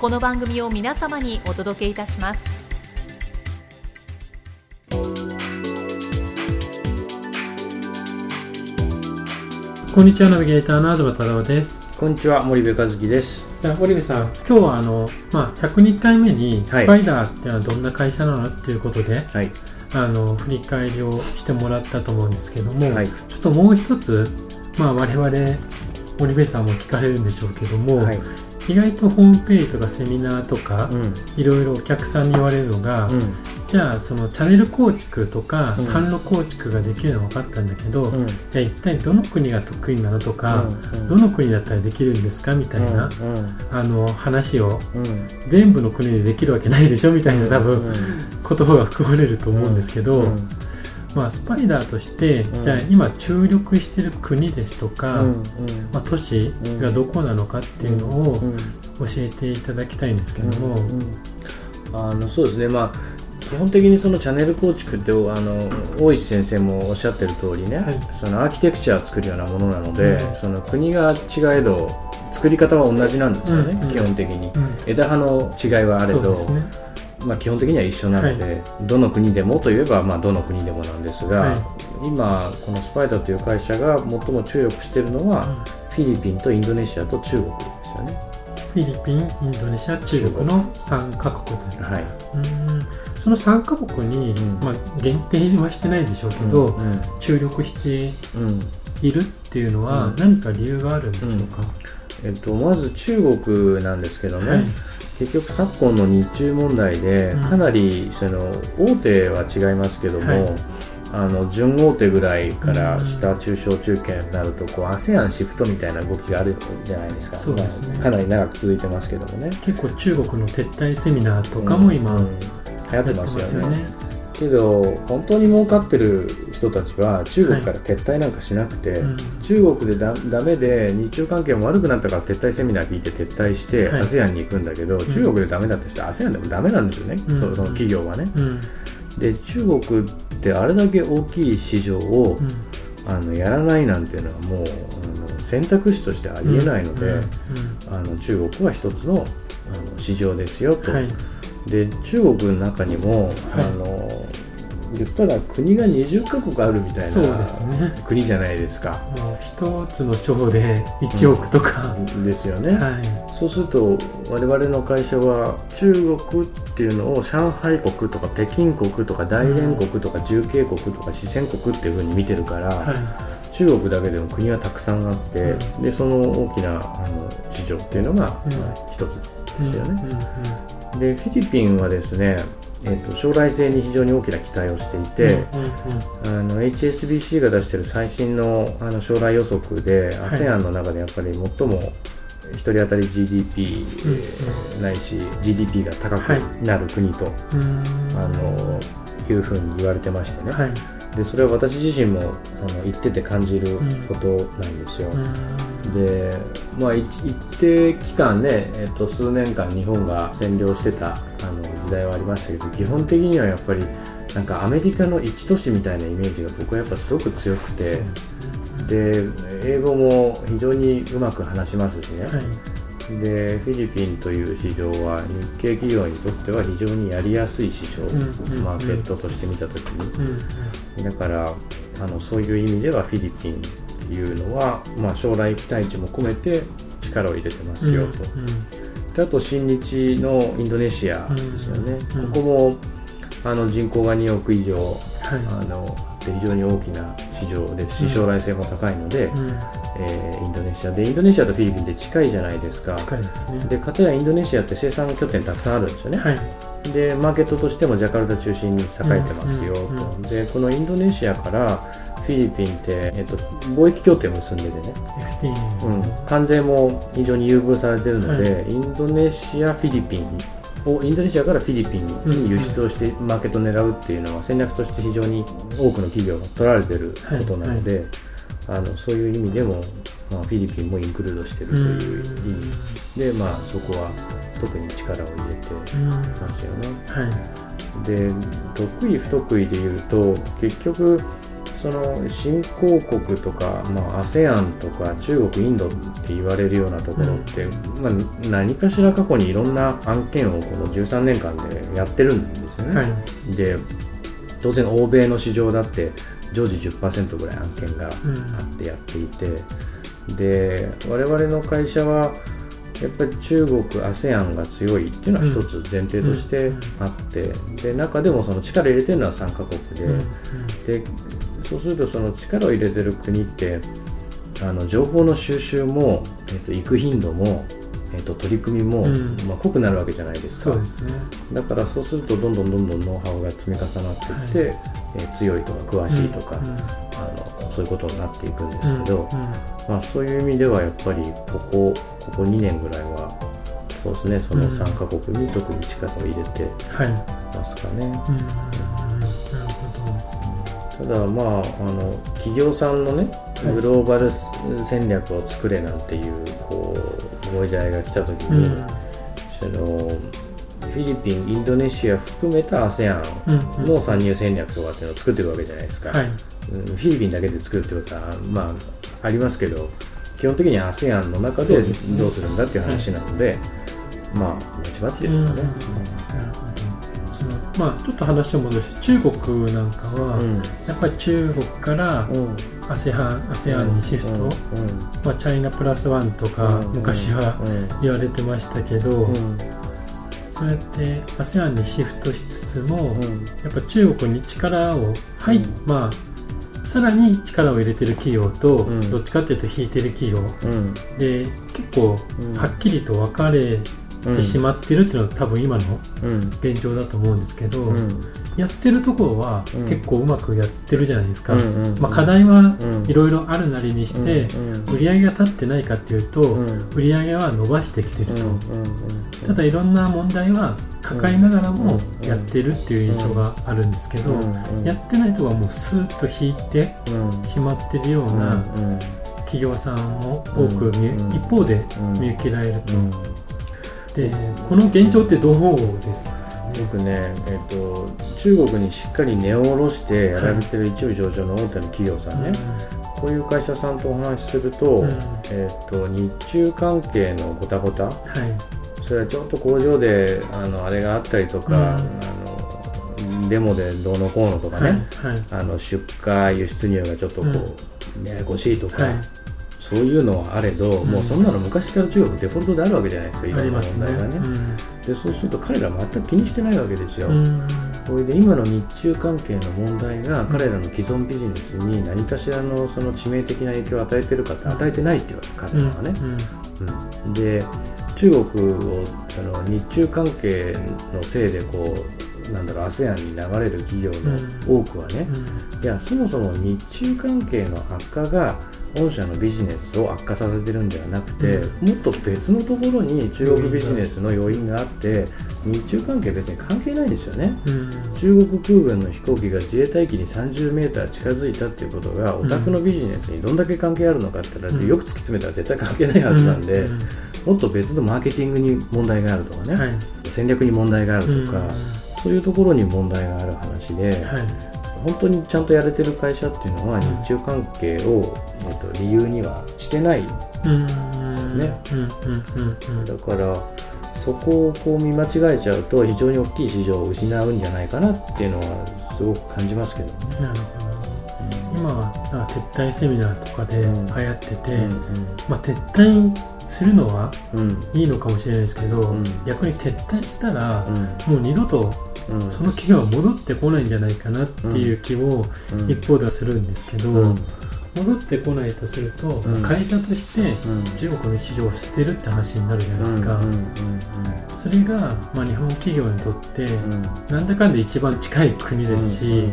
この番組を皆様にお届けいたします。こんにちはナビゲーターの東太郎です。こんにちは森部和樹です。じゃあ森部さん今日はあの、まあ、102回目にスパイダーっていうのはどんな会社なのっていうことで、はい。あの振り返りをしてもらったと思うんですけども、はい。ちょっともう一つ、まあ、我々森部さんも聞かれるんでしょうけども、はい意外とホームページとかセミナーとか、うん。いろいろお客さんに言われるのが、うん。じゃあそのチャンネル構築とか、うん。販路構築ができるのは分かったんだけど、うん。じゃあ一体どの国が得意なのとか、うん。どの国だったらできるんですかみたいな、あの話を全部の国でできるわけないでしょみたいな多分、言葉が含まれると思うんですけど、まあ、スパイダーとして、うん。じゃあ今注力してる国ですとか、うんまあ、都市がどこなのかっていうのを教えていただきたいんですけども、あのそうですね。まあ基本的にそのチャンネル構築ってあの大石先生もおっしゃってる通りね、はい。そのアーキテクチャを作るようなものなので、うん。その国が違えど作り方は同じなんですよね、うん。うん。基本的に、うん。枝葉の違いはあれど、そうですねまあ、基本的には一緒なので、どの国でもといえば、まあ、どの国でもなんですが、はい。今このスパイダーという会社が最も注力しているのは、フィリピンとインドネシアと中国ですよね。フィリピンインドネシア中国の3カ国はい、うん。その3カ国に、うん。まあ、限定はしてないでしょうけど、うん。注力してうんいるっていうのはうん。何か理由があるんでしょうか、えっと、まず中国なんですけどね、はい結局昨今の日中問題でうん。かなりその大手は違いますけども、はい。あの準大手ぐらいからうん。下中小中堅になるとこう ASEAN シフトみたいな動きがあるじゃないですか。そうですね。まあかなり長く続いてますけどもね。結構中国の撤退セミナーとかも今、流行ってますよね。けど本当に儲かってる人たちは中国から撤退なんかしなくて、うん中国でだダメで日中関係も悪くなったから撤退セミナー聞い。て撤退して、はい ASEAN に行くんだけど、中国でダメだった人は ASEAN でもダメなんですよね、うん。そその企業はね。うん。で中国ってあれだけ大きい市場を、うん。あのやらないなんていうのはもうあの選択肢としてありえないので、うん。あの中国は一つのあの市場ですよと。うんはい。で中国の中にも、はい。あの言ったら国が20カ国あるみたいそうですなね。国じゃないですか。もう一つの賞で1億とか、ですよね。はい。そうすると我々の会社は中国っていうのを上海国とか北京国とか大連国とか重慶国とか四川国っていうふうに見てるから、はい。中国だけでも国はたくさんあって、うでその大きなあの市場っていうのが、一つですよね。うん。うん。でフィリピンはですね、えっと将来性に非常に大きな期待をしていて、あの HSBC が出している最新のあの将来予測で、はい。ASEAN の中でやっぱり最も1人当たり GDP うんないし GDP が高くなる国と、うん。あのいうふうに言われてましてね、はい。でそれは私自身もあの言ってて感じることなんですよ。うんでまあ、一一定期間ね、えっと、数年間日本が占領してたあの時代はありましたけど基本的にはやっぱりなんかアメリカの一都市みたいなイメージが僕はやっぱすごく強くてで英語も非常にうまく話しますしね、はい。でフィリピンという市場は日系企業にとっては非常にやりやすい市場、マーケットとして見た時に、だからあのそういう意味ではフィリピンいうのは、まあ、将来期待値も込めて力を入れてますよと。うんっであと親日のインドネシアですよね、ここもあの人口が2億以上、はい、あの非常に大きな市場ですし将来性も高いので、うん、えー、インドネシア。でインドネシアとフィリピンって近いじゃないですか。近いですね。で片やインドネシアって生産拠点たくさんあるんですよね、はい、でマーケットとしてもジャカルタ中心に栄えてますよと、でこのインドネシアからフィリピンって、えっと、貿易協定を結んでてね、うん、関税も非常に優遇されてるので、はい、インドネシア、フィリピンをインドネシアからフィリピンに輸出をしてマーケットを狙うっていうのは戦略として非常に多くの企業が取られてることなので、あのそういう意味でも、まあ、フィリピンもインクルードしてるという意味で、まあ、そこは特に力を入れてますよね。はい、で得意不得意でいうと結局その新興国とか、まあ、ASEAN とか中国インドって言われるようなところって、うん、まあ、何かしら過去にいろんな案件をこの13年間でやってるんですよね。はい、で当然欧米の市場だって常時10%ぐらい案件があってやっていて、うん、で我々の会社はやっぱり中国 ASEAN が強いっていうのは一つ前提としてあって、で中でもその力入れてるのは3カ国で,、でそうするとその力を入れてる国ってあの情報の収集も、えっと、行く頻度も、えっと、取り組みも、うん、まあ、濃くなるわけじゃないですか。そうですね、だからそうするとどんどんどんどんノウハウが積み重なっていって、はい、えー、強いとか詳しいとか、うん、あのそういうことになっていくんですけど、まあ、そういう意味ではやっぱりここここ2年ぐらいはそうですねその3カ国に特に力を入れてますかね。うん。ただまああの企業さんのねグローバル戦略を作れなんていうこうご時代が来た時に、うん、そのフィリピンインドネシア含めた ASEAN の参入戦略とかっていうのを作ってるわけじゃないですか、はい、フィリピンだけで作るってことはまあありますけど基本的に ASEAN の中でどうするんだっていう話なので、まあまちまちですかね。うんまあ、ちょっと話を戻して中国なんかは、やっぱり中国から ASEAN, ASEAN にシフト、まあ、チャイナプラスワンとか昔は言われてましたけど、そうやって ASEAN にシフトしつつも、やっぱ中国に力を入っ、まあさらに力を入れてる企業と、どっちかっていうと引いてる企業、で結構はっきりと分かれてしまってるっていうのは多分今の現状だと思うんですけど、うん、やってるところは結構うまくやってるじゃないですか、まあ、課題はいろいろあるなりにして売り上げが立ってないかっていうと売り上げは伸ばしてきてると。ただいろんな問題は抱えながらもやってるっていう印象があるんですけどやってないとこはもうスーッと引いてしまってるような企業さんも多く一方で見受けられると。でこの現状ってどうですか？僕ね、えーと、中国にしっかり値を下ろしてやられてる一部上場の大手の企業さんね、こういう会社さんとお話しすると,、えーと、日中関係のごたごた、はい、それはちょっと工場であのあれがあったりとか、あのデモでどうのこうのとかね、はい。はい、あの出荷輸出入がちょっとこう、ややこしいとか、そういうのはあれど、うん、もうそんなの昔から中国デフォルトであるわけじゃないですかいろんな問題がね、ねうん、でそうすると彼ら全く気にしてないわけですよ、うん、それで今の日中関係の問題が彼らの既存ビジネスに何かしらのその致命的な影響を与えてるかって与えてないって言われ彼らはね、うん。で中国をその日中関係のせいでこうなんだろう ASEAN に流れる企業の多くはね、いやそもそも日中関係の悪化が御社のビジネスを悪化させてるんではなくて、うん、もっと別のところに中国ビジネスの要因があって日中関係別に関係ないですよね、うん、中国空軍の飛行機が自衛隊機に 30m 近づいたっていうことがお宅のビジネスにどんだけ関係あるのかって言ったら、よく突き詰めたら絶対関係ないはずなんで、もっと別のマーケティングに問題があるとかね、はい、戦略に問題があるとか、そういうところに問題がある話で。はい本当にちゃんとやれてる会社っていうのは日中関係を、えー、と理由にはしてない。ね。だからそこをこう見間違えちゃうと非常に大きい市場を失うんじゃないかなっていうのはすごく感じますけどね。なるほど。今は撤退セミナーとかで流行ってて、うん。うん、まあ、撤退するのはいいのかもしれないですけど、うん、逆に撤退したら、もう二度とその企業は戻ってこないんじゃないかなっていう気も一方ではするんですけど、戻ってこないとすると、会社として中国の市場を捨てるって話になるじゃないですか、それが、まあ、日本企業にとって、なんだかんだ一番近い国ですし、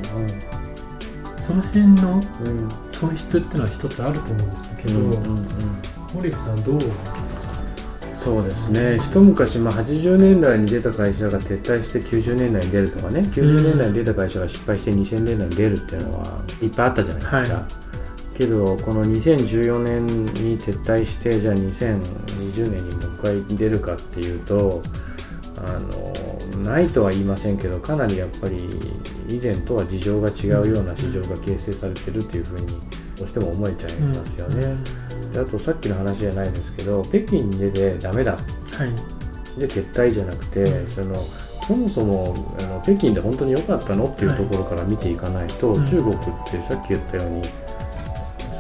その辺の損失っていうのは一つあると思うんですけど、森部さんどうそうですね。一昔、まあ、80年代に出た会社が撤退して90年代に出るとかね。90年代に出た会社が失敗して2000年代に出るっていうのはいっぱいあったじゃないですか、はい、けどこの2014年に撤退してじゃあ2020年にもう一回出るかっていうとあのないとは言いませんけどかなりやっぱり以前とは事情が違うような市場が形成されてるっていうふうにどうしても思えちゃいますよね。うん。であとさっきの話じゃないですけど北京に出てダメだ、はい、で撤退じゃなくて、うん、そのそもそもあの北京で本当に良かったのっていうところから見ていかないと、はい、中国ってさっき言ったように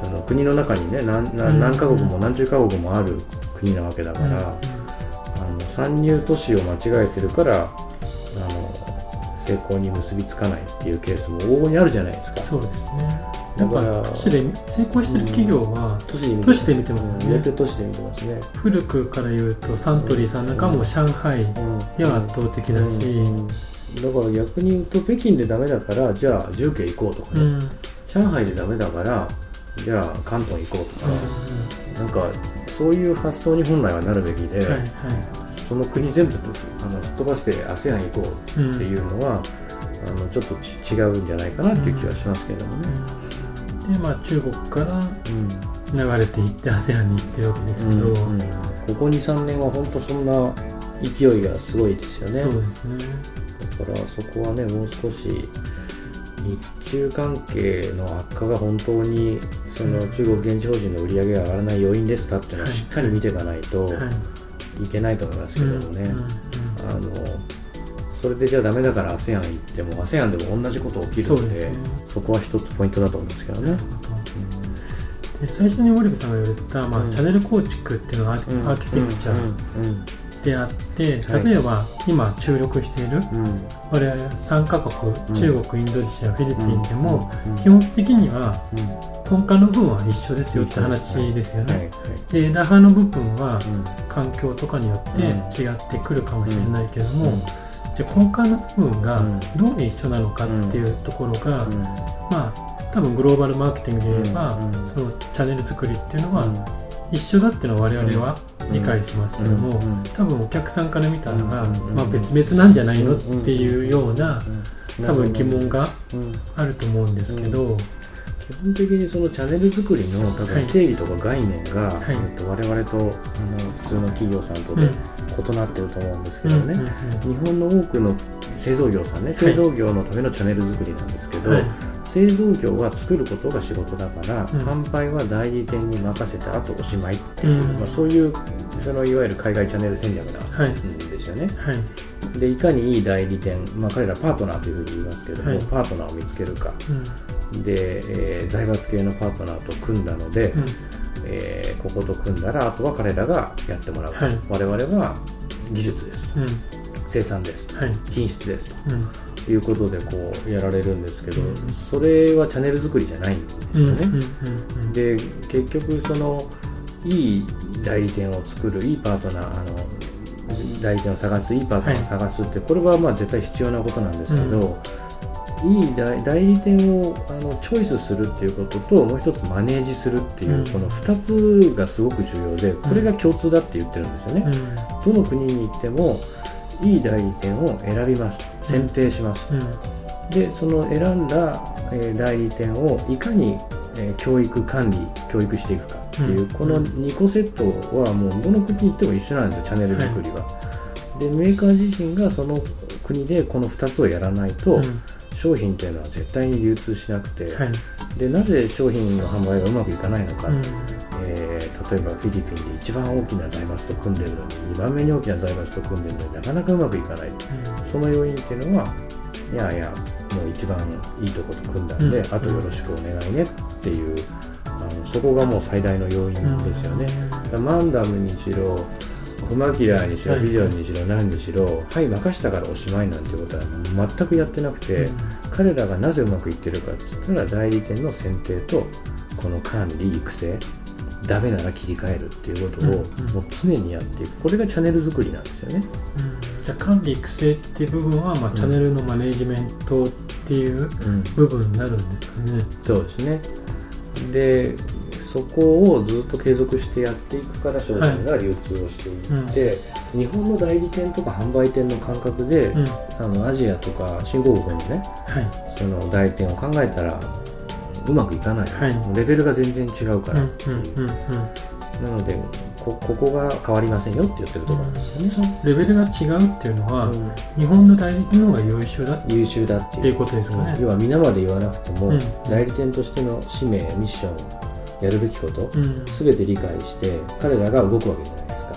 その国の中にね何何何カ国も何十カ国もある国なわけだから、うん、あの参入都市を間違えてるからあの成功に結びつかないっていうケースも往々にあるじゃないですか。そうですねだから都市で成功してる企業は、都市で見てますよね、都市で見てますね。古くから言うとサントリーさんなんかも上海が圧倒的だし、だから逆に言うと北京でダメだからじゃあ重慶行こうとかね、上海でダメだからじゃあ関東行こうとか、なんかそういう発想に本来はなるべきで、はいはい、その国全部あのすっ飛ばして ASEAN 行こうっていうのは、あのちょっと違うんじゃないかなっていう気はしますけどもね。で、まあ、中国から流れていって ASEAN に行ってるわけですけど、うんうん、ここ23年は本当そんな勢いがすごいですよね。そうですね。だからそこはねもう少し日中関係の悪化が本当にその中国現地法人の売り上げが上がらない要因ですかっていうのをしっかり見ていかないとい。けないと思いますけどもね、あのそれでじゃあダメだから ASEAN 行っても ASEAN でも同じこと起きるのでそ、ね,、こは一つポイントだと思うんですけどね。で最初にオリブさんが言われた、まあ、うん、チャンネル構築っていうのはアーキテクチャであって、例えば今注力している、我々3カ国、中国インドネシアフィリピンでも、基本的には根幹の部分は一緒ですよって話ですよね。で枝葉の部分は環境とかによって違ってくるかもしれないけども、じゃあ根幹の部分がどう一緒なのかっていうところが、まあ多分グローバルマーケティングで言えば、そのチャンネル作りっていうのは一緒だっていうのは我々は理解しますけども、多分お客さんから見たらが、まあ、別々なんじゃないのっていうような多分疑問があると思うんですけど。基本的にそのチャンネル作りの多分定義とか概念が、はい、えっと、我々とあの普通の企業さんとで異なってると思うんですけどね、日本の多くの製造業さんね製造業のためのチャンネル作りなんですけど、はい、製造業は作ることが仕事だから、うん、販売は代理店に任せてあとおしまいっていう、うん、まあ、そういうそのいわゆる海外チャンネル戦略なんですよね。はい、でいかにいい代理店、まあ、彼らパートナーというふうに言いますけども、はい、パートナーを見つけるか、で、えー、財閥系のパートナーと組んだので、うん、えー、ここと組んだらあとは彼らがやってもらう、はい、我々は技術ですと、うん、生産ですと、はい、品質ですと、うん、いうことでこうやられるんですけど、それはチャンネル作りじゃないんですよね。で結局そのいい代理店を作るいいパートナーあの代理店を探すいいパートナーを探すって、これはまあ絶対必要なことなんですけど、いい代理店をあのチョイスするっていうことともう一つマネージするっていう、うん、この2つがすごく重要でこれが共通だって言ってるんですよね、うん、どの国に行ってもいい代理店を選びます。選定します、うん、でその選んだ、えー、代理店をいかに、えー、教育管理教育していくかっていう、この2個セットはもうどの国に行っても一緒なんですよチャンネル作りは、はい、でメーカー自身がその国でこの2つをやらないと、商品っていうのは絶対に流通しなくて、はい、でなぜ商品の販売がうまくいかないのか、うん、えー、例えばフィリピンで一番大きな財閥と組んでるのに2番目に大きな財閥と組んでるのになかなかうまくいかない、うん、その要因っていうのはいやいやもう一番いいとこと組んだんで、うん、あとよろしくお願いねっていうあのそこがもう最大の要因ですよね、うん、マンダムにしろフマキラーにしろビジョンにしろ何にしろはい任したからおしまいなんてことは全くやってなくて、うん、彼らがなぜうまくいってるかって言ったら代理店の選定とこの管理育成ダメなら切り替えるっていうことをもう常にやっていく。これがチャンネル作りなんですよね。うん、じゃ管理育成っていう部分は、まあ、チャンネルのマネジメントっていう部分になるんですかね。うん、そうですね。でそこをずっと継続してやっていくから商品が流通をしていって、はい。うん、日本の代理店とか販売店の感覚で、うん、あのアジアとか新興国のね、はい、その代理店を考えたらうまくいかない、はい、レベルが全然違うから。っていう、なのでこここが変わりませんよって言ってるところなんですよね、レベルが違うっていうのは、うん、日本の代理店の方が優秀だ優秀だっていうことですかね、要は皆まで言わなくても、うん、代理店としての使命ミッションやるべきこと、うん、全て理解して彼らが動くわけじゃないですか、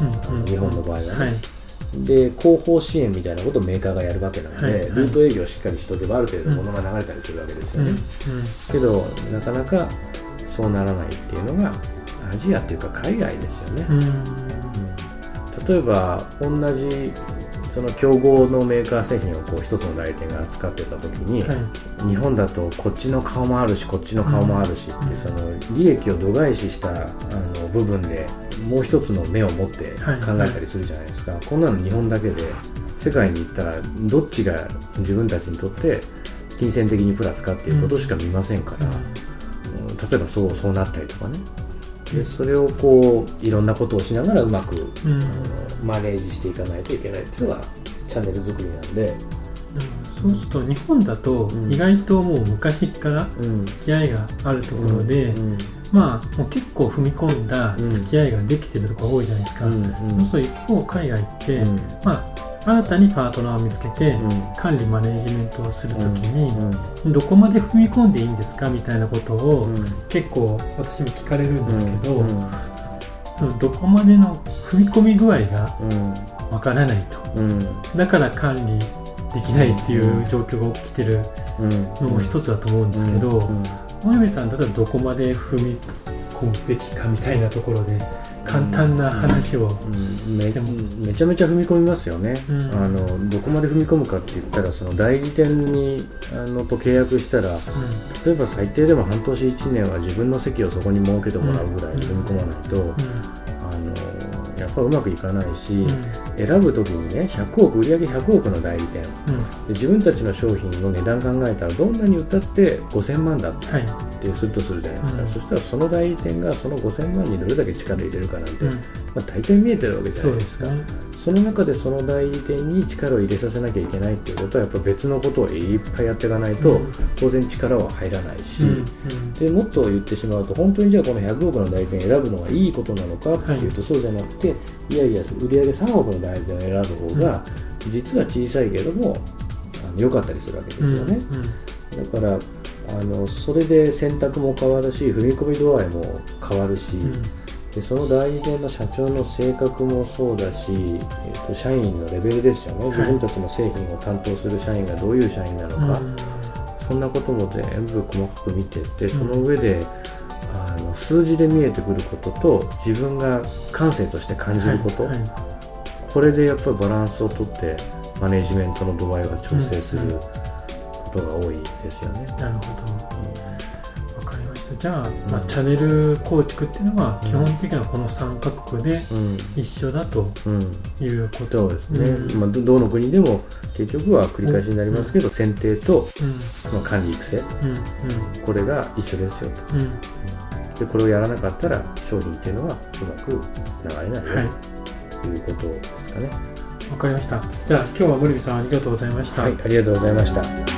うん日本の場合はね、はい。で広報支援みたいなことをメーカーがやるわけなので、はいはい、ルート営業をしっかりしておけばある程度物が流れたりするわけですよね、けどなかなかそうならないっていうのがアジアっていうか海外ですよね、うん、例えば同じその競合のメーカー製品をこう一つの代理店が扱ってた時に、はい、日本だとこっちの顔もあるしこっちの顔もあるしって、うん、その利益を度外視したあの部分でもう一つの目を持って考えたりするじゃないですか、はいはい、こんなの日本だけで世界に行ったらどっちが自分たちにとって金銭的にプラスかっていうことしか見ませんから、うん、例えばそうそうなったりとかねでそれをこういろんなことをしながらうまく、うん、マネージしていかないといけないっていうのがチャンネル作りなんで。そうすると日本だと意外ともう昔から付き合いがあるところで、まあもう結構踏み込んだ付き合いができてるところが多いじゃないですか、うん。うん、そうすると一方海外って、まあ新たにパートナーを見つけて、管理マネージメントをするときに、どこまで踏み込んでいいんですかみたいなことを、結構私も聞かれるんですけど、どこまでの踏み込み具合がわからないと、だから管理できないっていう状況が起きてるのも一つだと思うんですけど、森部さんだったらどこまで踏み込むべきかみたいなところで。簡単な話をしても、めちゃめちゃ踏み込みますよね、うん、あのどこまで踏み込むかって言ったらその代理店にあのと契約したら、うん、例えば最低でも半年1年は自分の席をそこに設けてもらうぐらい踏み込まないと、ぱうまくいかないし、選ぶ時にね100億売上100億の代理店、で自分たちの商品の値段考えたらどんなに売ったって5000万だって、はい。ってするとするじゃないですか、うん、そしたらその代理店がその5000万にどれだけ力入れるかなんて、うん、まあ、大体見えてるわけじゃないですか。その中でその代理店に力を入れさせなきゃいけないっていうことはやっぱ別のことをいっぱいやっていかないと、当然力は入らないし、でもっと言ってしまうと本当にじゃあこの100億の代理店選ぶのがいいことなのかってい。うと、そうじゃなくていやいや売上3億の代理店を選ぶ方が、実は小さいけれども良かったりするわけですよね。だからあのそれで選択も変わるし踏み込み度合いも変わるし、うん、でその代理店の社長の性格もそうだし、えーと、社員のレベルですよね、はい、自分たちの製品を担当する社員がどういう社員なのか、うん、そんなことも全部細かく見ていってその上で、あの数字で見えてくることと自分が感性として感じること、はいはい、これでやっぱりバランスをとってマネジメントの度合いが調整する。うんことが多いですよね。なるほど。じゃあ、まあ、チャンネル構築っていうのは基本的にはこの3カ国で一緒だということ、うんうん、そうですね。まあどの国でも結局は繰り返しになりますけど、選定と、まあ、管理育成、これが一緒ですよと。でこれをやらなかったら商品っていうのはうまく流れないよ、はい、ということですかね。わかりました。じゃあ今日は森部さんありがとうございました。はい、ありがとうございました。